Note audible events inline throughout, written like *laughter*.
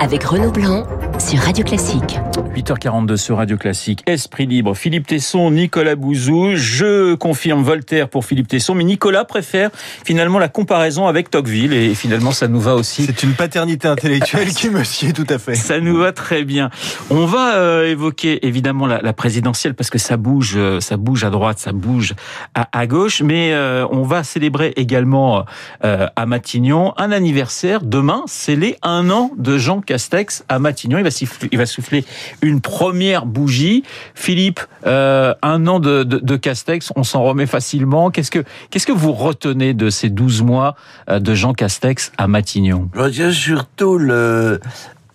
avec Renaud Blanc sur Radio Classique. 8h42 sur Radio Classique. Esprit libre. Philippe Tesson, Nicolas Bouzou. Je confirme Voltaire pour Philippe Tesson, mais Nicolas préfère finalement la comparaison avec Tocqueville et finalement ça nous va aussi. C'est une paternité intellectuelle *laughs* qui me sied tout à fait. Ça nous va très bien. On va euh, évoquer évidemment la, la, présidentielle parce que ça bouge, euh, ça bouge à droite, ça bouge à, à gauche, mais euh, on va célébrer également euh, à Matignon un anniversaire demain. C'est les un an de Jean Castex à Matignon. Il va il va souffler une première bougie. Philippe, euh, un an de, de, Castex, on s'en remet facilement. Qu'est-ce que que vous retenez de ces 12 mois euh, de Jean Castex à Matignon? Je retiens surtout le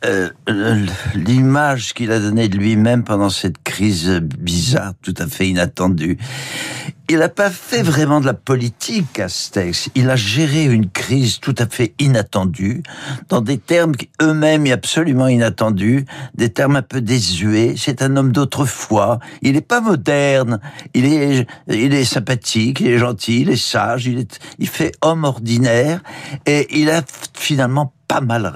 euh, l'image qu'il a donnée de lui-même pendant cette crise bizarre, tout à fait inattendue. Il n'a pas fait vraiment de la politique, Castex. Il a géré une crise tout à fait inattendue, dans des termes eux-mêmes absolument inattendus, des termes un peu désuets. C'est un homme d'autrefois. Il n'est pas moderne. Il est, il est sympathique, il est gentil, il est sage, il, est, il fait homme ordinaire. Et il a finalement pas mal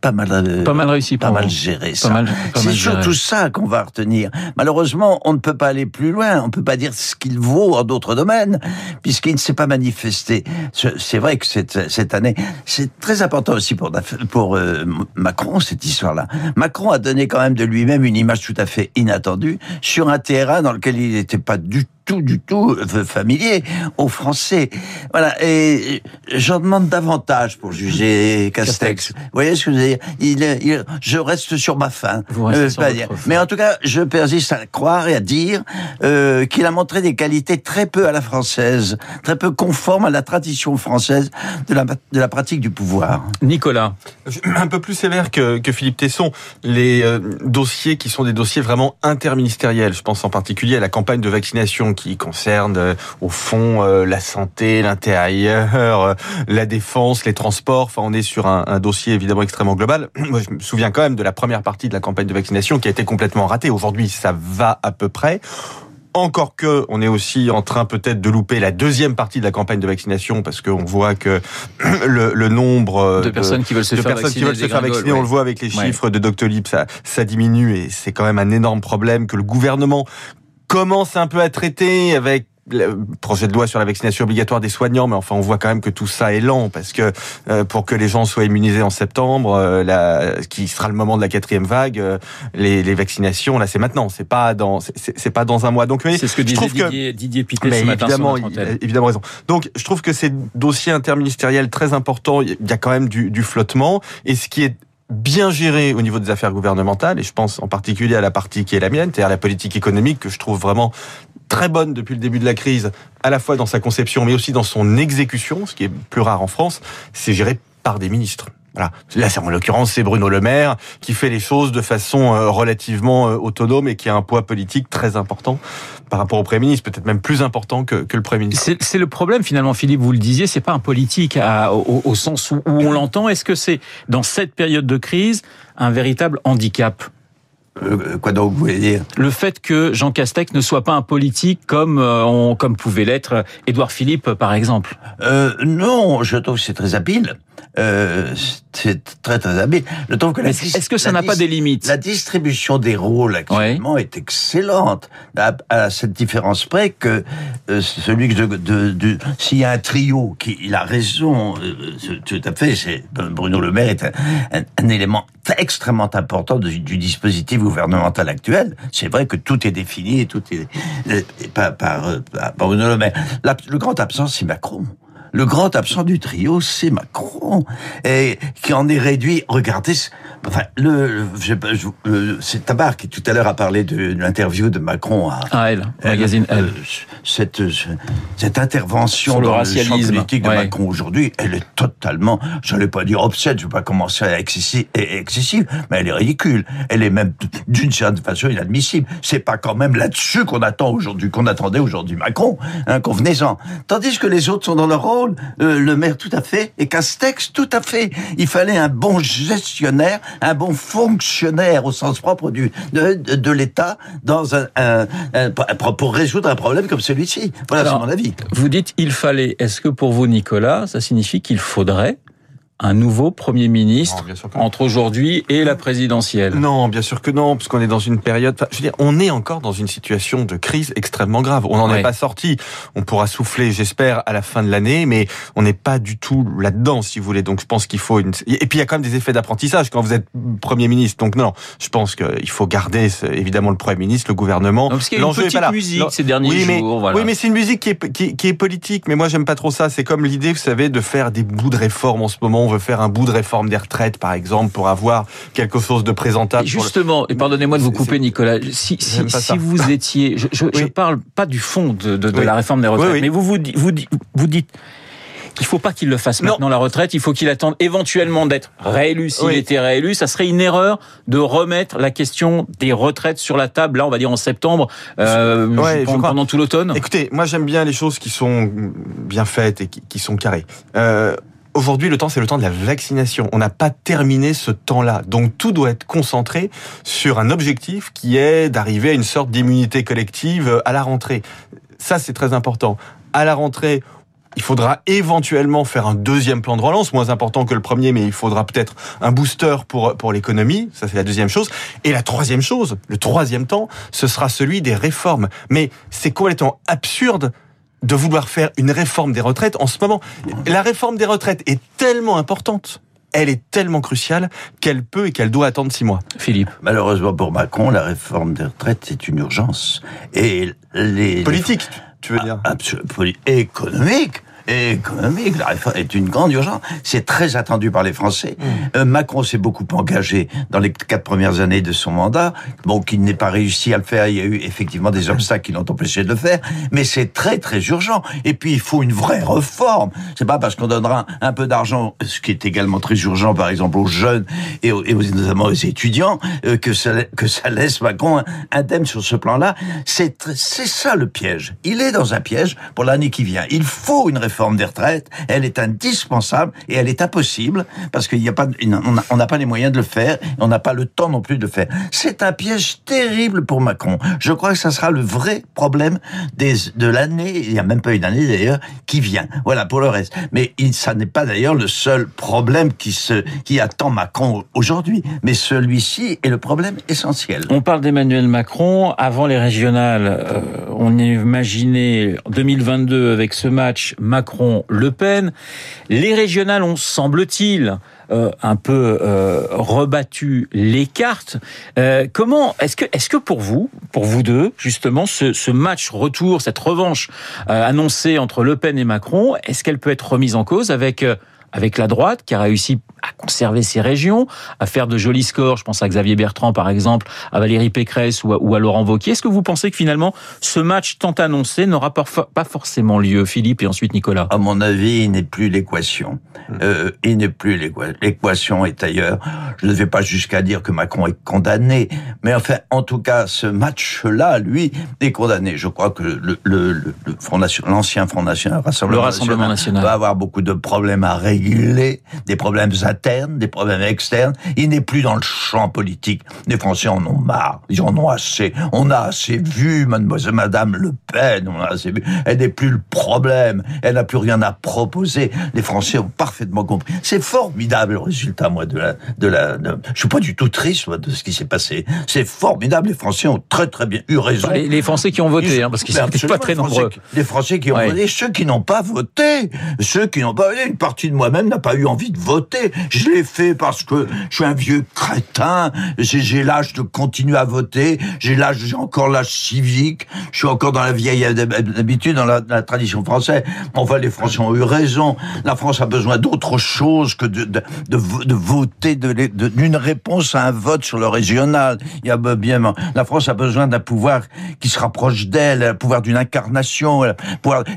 pas mal, euh, pas mal réussi, pas mal géré ça. C'est surtout ça qu'on va retenir. Malheureusement, on ne peut pas aller plus loin. On peut pas dire ce qu'il vaut en d'autres domaines, puisqu'il ne s'est pas manifesté. C'est vrai que cette, cette année, c'est très important aussi pour pour euh, Macron cette histoire-là. Macron a donné quand même de lui-même une image tout à fait inattendue sur un terrain dans lequel il n'était pas du tout tout du tout euh, familier aux Français. Voilà. Et j'en demande davantage pour juger *laughs* Castex. Vous voyez ce que je veux dire? Il, il, Je reste sur ma faim. Euh, dire. Mais en tout cas, je persiste à croire et à dire euh, qu'il a montré des qualités très peu à la française, très peu conformes à la tradition française de la, de la pratique du pouvoir. Nicolas. Un peu plus sévère que, que Philippe Tesson. Les euh, dossiers qui sont des dossiers vraiment interministériels. Je pense en particulier à la campagne de vaccination qui concerne euh, au fond euh, la santé, l'intérieur, euh, la défense, les transports. Enfin, on est sur un, un, dossier évidemment extrêmement global. *clears throat* Moi, je me souviens quand même de la première partie de la campagne de vaccination qui a été complètement ratée. Aujourd'hui, ça va à peu près. Encore que, on est aussi en train peut-être de louper la deuxième partie de la campagne de vaccination parce qu'on voit que *clears throat* le, le nombre de, de, personnes qui veulent se, faire, vacciner, veulent se faire vacciner, on le voit avec les chiffres ouais. de Doctolib, ça, ça diminue et c'est quand même un énorme problème que le gouvernement commence un peu à traiter avec le projet de loi sur la vaccination obligatoire des soignants, mais enfin on voit quand même que tout ça est lent parce que euh, pour que les gens soient immunisés en septembre, euh, la, qui sera le moment de la quatrième vague, euh, les, les, vaccinations là c'est maintenant, c'est pas dans c'est pas dans un mois. Donc c'est ce que disait Didier, que, Didier Pité mais ce matin évidemment, il a évidemment raison. Donc je trouve que ces dossiers interministériels très importants, il y a quand même du, du flottement et ce qui est bien géré au niveau des affaires gouvernementales, et je pense en particulier à la partie qui est la mienne, c'est-à-dire la politique économique, que je trouve vraiment très bonne depuis le début de la crise, à la fois dans sa conception, mais aussi dans son exécution, ce qui est plus rare en France, c'est géré par des ministres. Voilà. Là, en l'occurrence, c'est Bruno Le Maire qui fait les choses de façon euh, relativement euh, autonome et qui a un poids politique très important par rapport au Premier ministre, peut-être même plus important que, que le Premier ministre. C'est le problème finalement, Philippe, vous le disiez, c'est pas un politique à, au, au, sens où, où on l'entend. Est-ce que c'est dans cette période de crise un véritable handicap? Euh, quoi donc vous voulez dire? Le fait que Jean Castex ne soit pas un politique comme euh, on, comme pouvait l'être Édouard Philippe par exemple? Euh, non, je trouve que c'est très habile. Euh, c'est très très habile. Que est-ce est que ça n'a pas des limites? La distribution des rôles actuellement est excellente, à, à, cette différence près que euh, celui de, de, de s'il y a un trio qui, il a raison, euh, tout à fait. C'est Bruno Le Maire est un, un, un élément extrêmement important du, du, dispositif gouvernemental actuel. C'est vrai que tout est défini, tout est par, par, par Bruno Le Maire. La, le grand absent, c'est Macron. Le grand absent du trio, c'est Macron, et qui en est réduit. Regardez, enfin, le, je, je, le c'est Tabar qui tout à l'heure a parlé de, de l'interview de Macron à, à Elle, elle magazine Elle. Euh, cette, cette intervention dans le champ politique de ouais. Macron aujourd'hui, elle est totalement, j'allais pas dire obsède, je vais pas commencer à excessive, excessive, mais elle est ridicule. Elle est même d'une certaine façon inadmissible. C'est pas quand même là-dessus qu'on attend aujourd'hui, qu'on attendait aujourd'hui Macron, hein, convenez-en. Tandis que les autres sont dans leur rôle, euh, le maire tout à fait, et Castex tout à fait. Il fallait un bon gestionnaire, un bon fonctionnaire au sens propre du, de, de, de l'État dans un, un, un, pour résoudre un problème comme celui-ci. Voilà, c'est mon avis. Vous dites il fallait. Est-ce que pour vous, Nicolas, ça signifie qu'il faudrait un nouveau Premier ministre entre aujourd'hui et la présidentielle Non, bien sûr que non, parce qu'on est dans une période... je veux dire, on est encore dans une situation de crise extrêmement grave. On n'en est pas sorti. On pourra souffler, j'espère, à la fin de l'année, mais on n'est pas du tout là-dedans, si vous voulez. Donc je pense qu'il faut... Une... Et puis il y a quand même des effets d'apprentissage quand vous êtes Premier ministre. Donc non, je pense qu'il faut garder évidemment le Premier ministre, le gouvernement. parce qu'il y a une petite musique ces derniers oui, mais, jours. Voilà. Oui, mais c'est une musique qui est, qui, qui est politique. Mais moi, j'aime pas trop ça. C'est comme l'idée, vous savez, de faire des bouts de réforme en ce moment on veut faire un bout de réforme des retraites, par exemple, pour avoir quelque chose de présentable. justement, et pardonnez-moi de vous couper, Nicolas, si, si, vous *laughs* étiez, je, je, parle pas du fond de, de, la réforme des retraites, mais vous vous, vous, vous dites il faut pas qu'il le fasse maintenant la retraite. Il faut qu'il attende éventuellement d'être réélu s'il était réélu. Ça serait une erreur de remettre la question des retraites sur la table. Là, on va dire en septembre, euh, pendant, tout l'automne. Écoutez, moi j'aime bien les choses qui sont bien faites et qui, qui sont carrées. Euh, Aujourd'hui, le temps, c'est le temps de la vaccination. On n'a pas terminé ce temps-là. Donc, tout doit être concentré sur un objectif qui est d'arriver à une sorte d'immunité collective à la rentrée. Ça, c'est très important. À la rentrée, il faudra éventuellement faire un deuxième plan de relance, moins important que le premier, mais il faudra peut-être un booster pour, pour l'économie. Ça, c'est la deuxième chose. Et la troisième chose, le troisième temps, ce sera celui des réformes. Mais c'est complètement absurde de vouloir faire une réforme des retraites en ce moment. La réforme des retraites est tellement importante elle est tellement cruciale qu'elle peut et qu'elle doit attendre six mois. Philippe. Malheureusement pour Macron, la réforme des retraites, c'est une urgence. Et les... Politique, tu veux dire Absolument. Économique économique. La réforme est une grande urgence. C'est très attendu par les Français. Mmh. Euh, Macron s'est beaucoup engagé dans les quatre premières années de son mandat. Bon, qu'il n'ait pas réussi à le faire, il y a eu effectivement des obstacles qui l'ont empêché de le faire. Mais c'est très très urgent. Et puis il faut une vraie réforme. C'est pas parce qu'on donnera un peu d'argent, ce qui est également très urgent, par exemple aux jeunes et, aux, et notamment aux étudiants, euh, que ça que ça laisse Macron indemne sur ce plan-là. C'est c'est ça le piège. Il est dans un piège pour l'année qui vient. Il faut une réforme réforme des retraites, elle est indispensable et elle est impossible parce qu'il n'y a pas, on n'a pas les moyens de le faire, et on n'a pas le temps non plus de le faire. C'est un piège terrible pour Macron. Je crois que ça sera le vrai problème des, de l'année, il n'y a même pas une année d'ailleurs, qui vient. Voilà pour le reste. Mais ça n'est pas d'ailleurs le seul problème qui se, qui attend Macron aujourd'hui. Mais celui-ci est le problème essentiel. On parle d'Emmanuel Macron. Avant les régionales, euh, on imaginait 2022 avec ce match Macron Macron-Le Pen. Les régionales ont, semble-t-il, euh, un peu euh, rebattu les cartes. Euh, comment est-ce que est-ce que pour vous, pour vous deux, justement, ce, ce match retour, cette revanche annoncée entre Le Pen et Macron, est-ce qu'elle peut être remise en cause avec avec la droite qui a réussi à conserver ses régions, à faire de jolis scores. Je pense à Xavier Bertrand, par exemple, à Valérie Pécresse ou à, Laurent Wauquiez. Est-ce que vous pensez que finalement, ce match tant annoncé n'aura pas forcément lieu, Philippe, et ensuite Nicolas? À mon avis, il n'est plus l'équation. Hmm. Euh, il n'est plus l'équation est ailleurs. Je ne vais pas jusqu'à dire que Macron est condamné, mais enfin, en tout cas, ce match-là, lui, est condamné. Je crois que le, le, le, Front National, l'ancien Front National, Rassemblement, le Rassemblement national, va avoir beaucoup de problèmes à régler, des problèmes internes, des problèmes externes. Il n'est plus dans le champ politique. Les Français en ont marre. Ils en ont assez. On a assez vu, mademoiselle, madame Le Pen. On a assez vu. Elle n'est plus le problème. Elle n'a plus rien à proposer. Les Français ont parfaitement compris. C'est formidable le résultat, moi, de la, de la, je suis pas du tout triste, moi, de ce qui s'est passé. C'est formidable. Les Français ont très, très bien eu raison. Les, Français qui ont voté, hein, parce qu'ils sont pas très nombreux. Les Français qui ont voté, ceux qui n'ont pas voté, ceux qui n'ont pas voté, une partie de moi-même n'a pas eu envie de voter. Je l'ai fait parce que je suis un vieux crétin. J'ai l'âge de continuer à voter. J'ai l'âge, j'ai encore l'âge civique. Je suis encore dans la vieille habitude, dans la, tradition française. Enfin, les Français ont eu raison. La France a besoin d'autre chose que de, voter d'une réponse à un vote sur le régional. Il y a bien, la France a besoin d'un pouvoir qui se rapproche d'elle, un pouvoir d'une incarnation.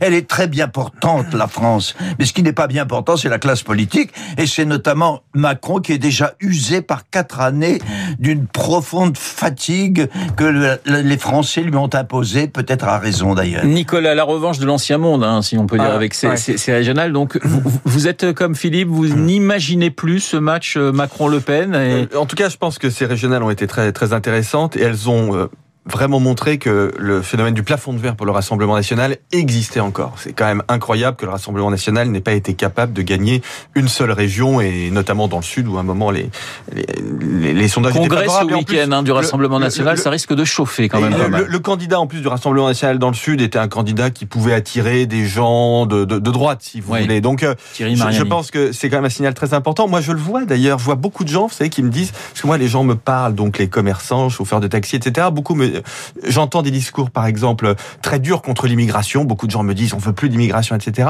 Elle est très bien portante, la France. Mais ce qui n'est pas bien portant, c'est la classe politique. Et c'est notamment Macron qui est déjà usé par quatre années d'une profonde fatigue que les Français lui ont imposée, peut-être à raison d'ailleurs. Nicolas, la revanche de l'ancien monde, hein, si on peut dire, ah, avec ces, régionales. Donc, vous, êtes comme Philippe, vous hmm. n'imaginez plus ce match euh, Macron-Le Pen et... Euh, en tout cas, je pense que ces régionales ont été très, très intéressantes et elles ont... Vraiment montré que le phénomène du plafond de verre pour le Rassemblement national existait encore. C'est quand même incroyable que le Rassemblement national n'ait pas été capable de gagner une seule région, et notamment dans le Sud, où à un moment les, les, les, sondages Congrès étaient ce week-end hein, du Rassemblement national, ça risque de chauffer quand même. Le, candidat en plus du Rassemblement national dans le Sud était un candidat qui pouvait attirer des gens de, de, de droite, si vous voulez. Donc euh, je, je, pense que c'est quand même un signal très important. Moi, je le vois d'ailleurs, je vois beaucoup de gens, vous savez, qui me disent, parce que moi, les gens me parlent, donc les commerçants, chauffeurs de taxi, etc. Beaucoup me j'entends des discours, par exemple, très durs contre l'immigration. Beaucoup de gens me disent on veut plus d'immigration, etc.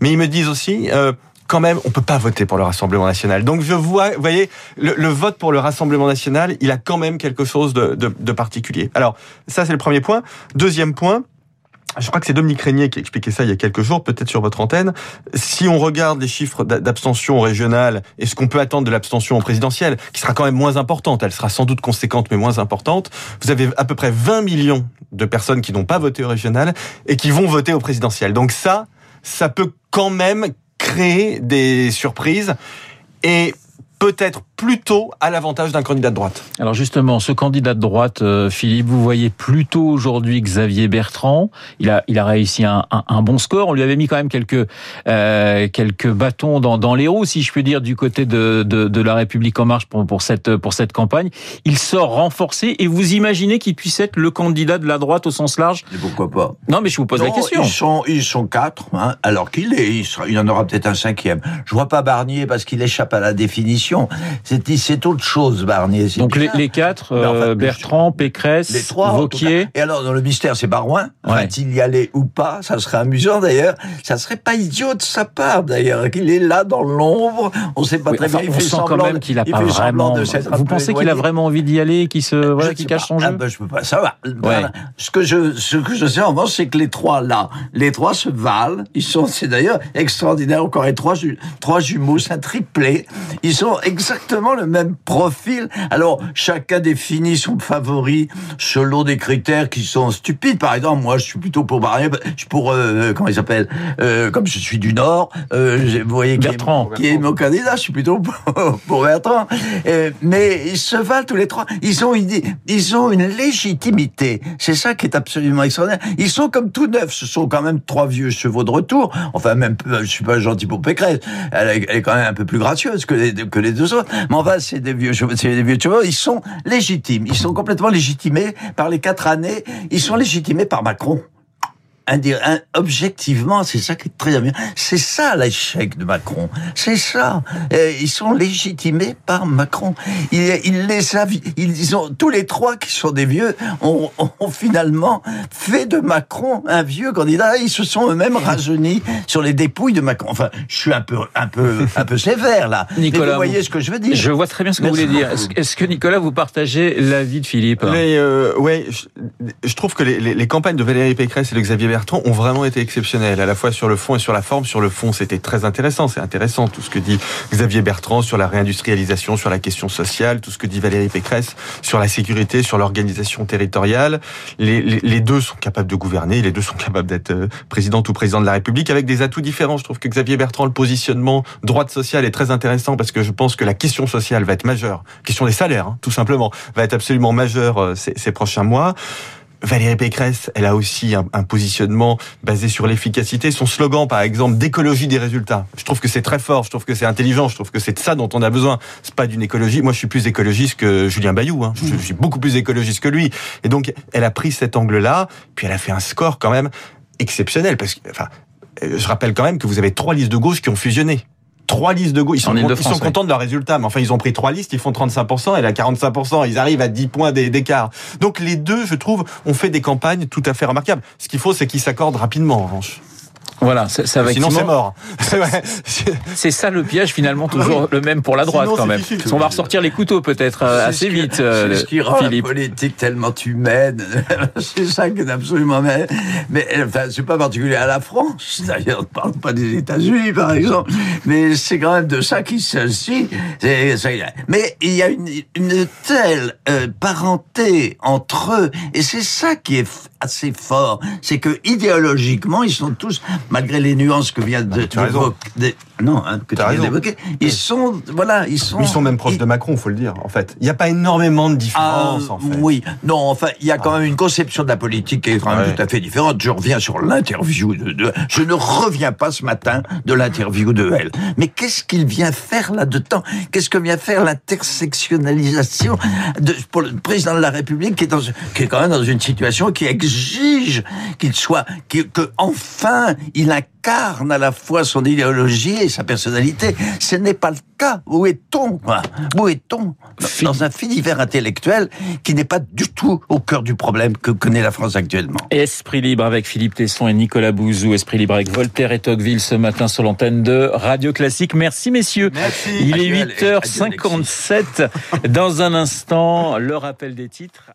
Mais ils me disent aussi euh, quand même, on peut pas voter pour le Rassemblement national. Donc je vois, vous voyez, le, vote pour le Rassemblement national, il a quand même quelque chose de, de particulier. Alors ça, c'est le premier point. Deuxième point, je crois que c'est Dominique Régnier qui a expliqué ça il y a quelques jours, peut-être sur votre antenne. Si on regarde les chiffres d'abstention régionale et ce qu'on peut attendre de l'abstention présidentielle, qui sera quand même moins importante, elle sera sans doute conséquente mais moins importante, vous avez à peu près 20 millions de personnes qui n'ont pas voté au régional et qui vont voter au présidentiel. Donc ça, ça peut quand même créer des surprises. Et peut-être plutôt à l'avantage d'un candidat de droite. Alors justement, ce candidat de droite, euh, Philippe, vous voyez plutôt aujourd'hui Xavier Bertrand. Il a, il a réussi un, un, bon score. On lui avait mis quand même quelques, euh, quelques bâtons dans, dans les roues, si je puis dire, du côté de, de, de la République en marche pour, pour, cette, pour cette campagne. Il sort renforcé et vous imaginez qu'il puisse être le candidat de la droite au sens large? Et Pourquoi pas? Non, mais je vous pose la question. Ils sont, ils sont quatre, hein, alors qu'il est. Il, sera, il en aura peut-être un cinquième. Je vois pas Barnier parce qu'il échappe à la définition. C'est autre chose, Barnier. Donc les, les, quatre, euh, Bertrand, Pécresse, les trois, Vauquier. Et alors, dans le mystère, c'est Barouin. Va-t-il y aller ou pas? Ça serait amusant, d'ailleurs. Ça serait pas idiot de sa part, d'ailleurs, qu'il est là dans l'ombre. On sait pas très bien. Il on fait sent quand même qu'il a pas vraiment... Vous pensez qu'il a vraiment envie d'y aller, qu'il se, voilà, qu'il cache son jeu ah ben, Je peux pas savoir. Ce que je, ce que je sais en revanche, c'est que les trois là, les trois se valent. Ils sont, c'est d'ailleurs extraordinaire encore, les trois, trois jumeaux, c'est un triplé. Ils sont exactement le même profil. Alors, chacun définit son favori selon des critères qui sont stupides. Par exemple, moi, je suis plutôt pour Barnier, je suis pour, euh, comment il s'appelle, euh, comme je suis du Nord, euh, vous voyez, Bertrand. Qui, est, mon candidat, je suis plutôt *laughs* pour, Bertrand. Euh, mais ils se valent tous les trois. Ils ont une, ils ont une légitimité. C'est ça qui est absolument extraordinaire. Ils sont comme tout neufs. Ce sont quand même trois vieux chevaux de retour. Enfin, même, je suis pas gentil pour Pécresse. Elle, est quand même un peu plus gracieuse que les, que les deux autres. Mais enfin, c'est des vieux c'est des vieux chevaux, ils sont légitimes. Ils sont complètement légitimés par les quatre années. Ils sont légitimés par Macron objectivement, c'est ça qui est très bien. C'est ça l'échec de Macron. C'est ça. ils sont légitimés par Macron. Il, il les a, ils ont tous les trois qui sont des vieux ont, ont, finalement fait de Macron un vieux candidat. Ils se sont eux-mêmes rajeunis sur les dépouilles de Macron. Enfin, je suis un peu, un peu, un peu sévère là. Nicolas, vous voyez ce que je veux dire. Je vois très bien ce que vous voulez dire. Est-ce que Nicolas, vous partagez l'avis de Philippe Mais euh, ouais, je, je, trouve que les, les, les, campagnes de Valérie Pécresse et de Xavier Bertrand ont vraiment été exceptionnels, à la fois sur le fond et sur la forme. Sur le fond, c'était très intéressant. C'est intéressant tout ce que dit Xavier Bertrand sur la réindustrialisation, sur la question sociale, tout ce que dit Valérie Pécresse sur la sécurité, sur l'organisation territoriale. Les, les, les, deux sont capables de gouverner, les deux sont capables d'être euh, président ou président de la République avec des atouts différents. Je trouve que Xavier Bertrand, le positionnement droite sociale est très intéressant parce que je pense que la question sociale va être majeure. Question des salaires, hein, tout simplement, va être absolument majeure euh, ces, ces prochains mois. Valérie Pécresse, elle a aussi un, positionnement basé sur l'efficacité. Son slogan, par exemple, d'écologie des résultats. Je trouve que c'est très fort, je trouve que c'est intelligent, je trouve que c'est de ça dont on a besoin. C'est pas d'une écologie. Moi, je suis plus écologiste que Julien Bayou. Hein. Je, je, suis beaucoup plus écologiste que lui. Et donc, elle a pris cet angle-là, puis elle a fait un score quand même exceptionnel. Parce que, enfin, je rappelle quand même que vous avez trois listes de gauche qui ont fusionné trois listes de gauche. Ils sont, ils sont contents de leur résultat, mais enfin, ils ont pris trois listes, ils font 35%, elle a 45%, ils arrivent à 10 points d'écart. Donc les deux, je trouve, ont fait des campagnes tout à fait remarquables. Ce qu'il faut, c'est qu'ils s'accordent rapidement, en revanche. Voilà, ça va Sinon, c'est mort. *laughs* *laughs* c'est ça le piège finalement, toujours oui. le même pour la droite Sinon, quand même. Difficile. On va ressortir les couteaux peut-être euh, assez vite. Euh, c'est ce qui rend Philippe. la politique tellement humaine. *laughs* c'est ça qui est absolument mais, mais enfin, c'est pas particulier à la France. D'ailleurs, ne parle pas des États-Unis par exemple, mais c'est quand même de ça qu'il s'agit. Mais il y a une, une telle euh, parenté entre eux, et c'est ça qui est assez fort, c'est que idéologiquement, ils sont tous malgré les nuances que vient de, de non, hein, que tu viens d'évoquer, ils sont, voilà, ils sont. Ils sont même proches de Macron, faut le dire. En fait, il n'y a pas énormément de différence. Ah, en fait. Oui, non, enfin, il y a quand même une conception de la politique qui est quand même tout à fait différente. Je reviens sur l'interview de, de, Je ne reviens pas ce matin de l'interview de elle. Mais qu'est-ce qu'il vient faire là-dedans? Qu'est-ce que vient faire l'intersectionnalisation de, pour le président de la République qui est, dans, qui est quand même dans une situation qui exige qu'il soit, que enfin il incarne à la fois son idéologie et sa personnalité. Ce n'est pas le cas. Où est-on Où est-on? Dans un univers intellectuel qui n'est pas du tout au cœur du problème que connaît la France actuellement. Esprit libre avec Philippe Tesson et Nicolas Bouzou. Esprit libre avec Voltaire et Tocqueville ce matin sur l'antenne de Radio Classique. Merci messieurs. Merci. Il est 8h57. Dans un instant, le rappel des titres.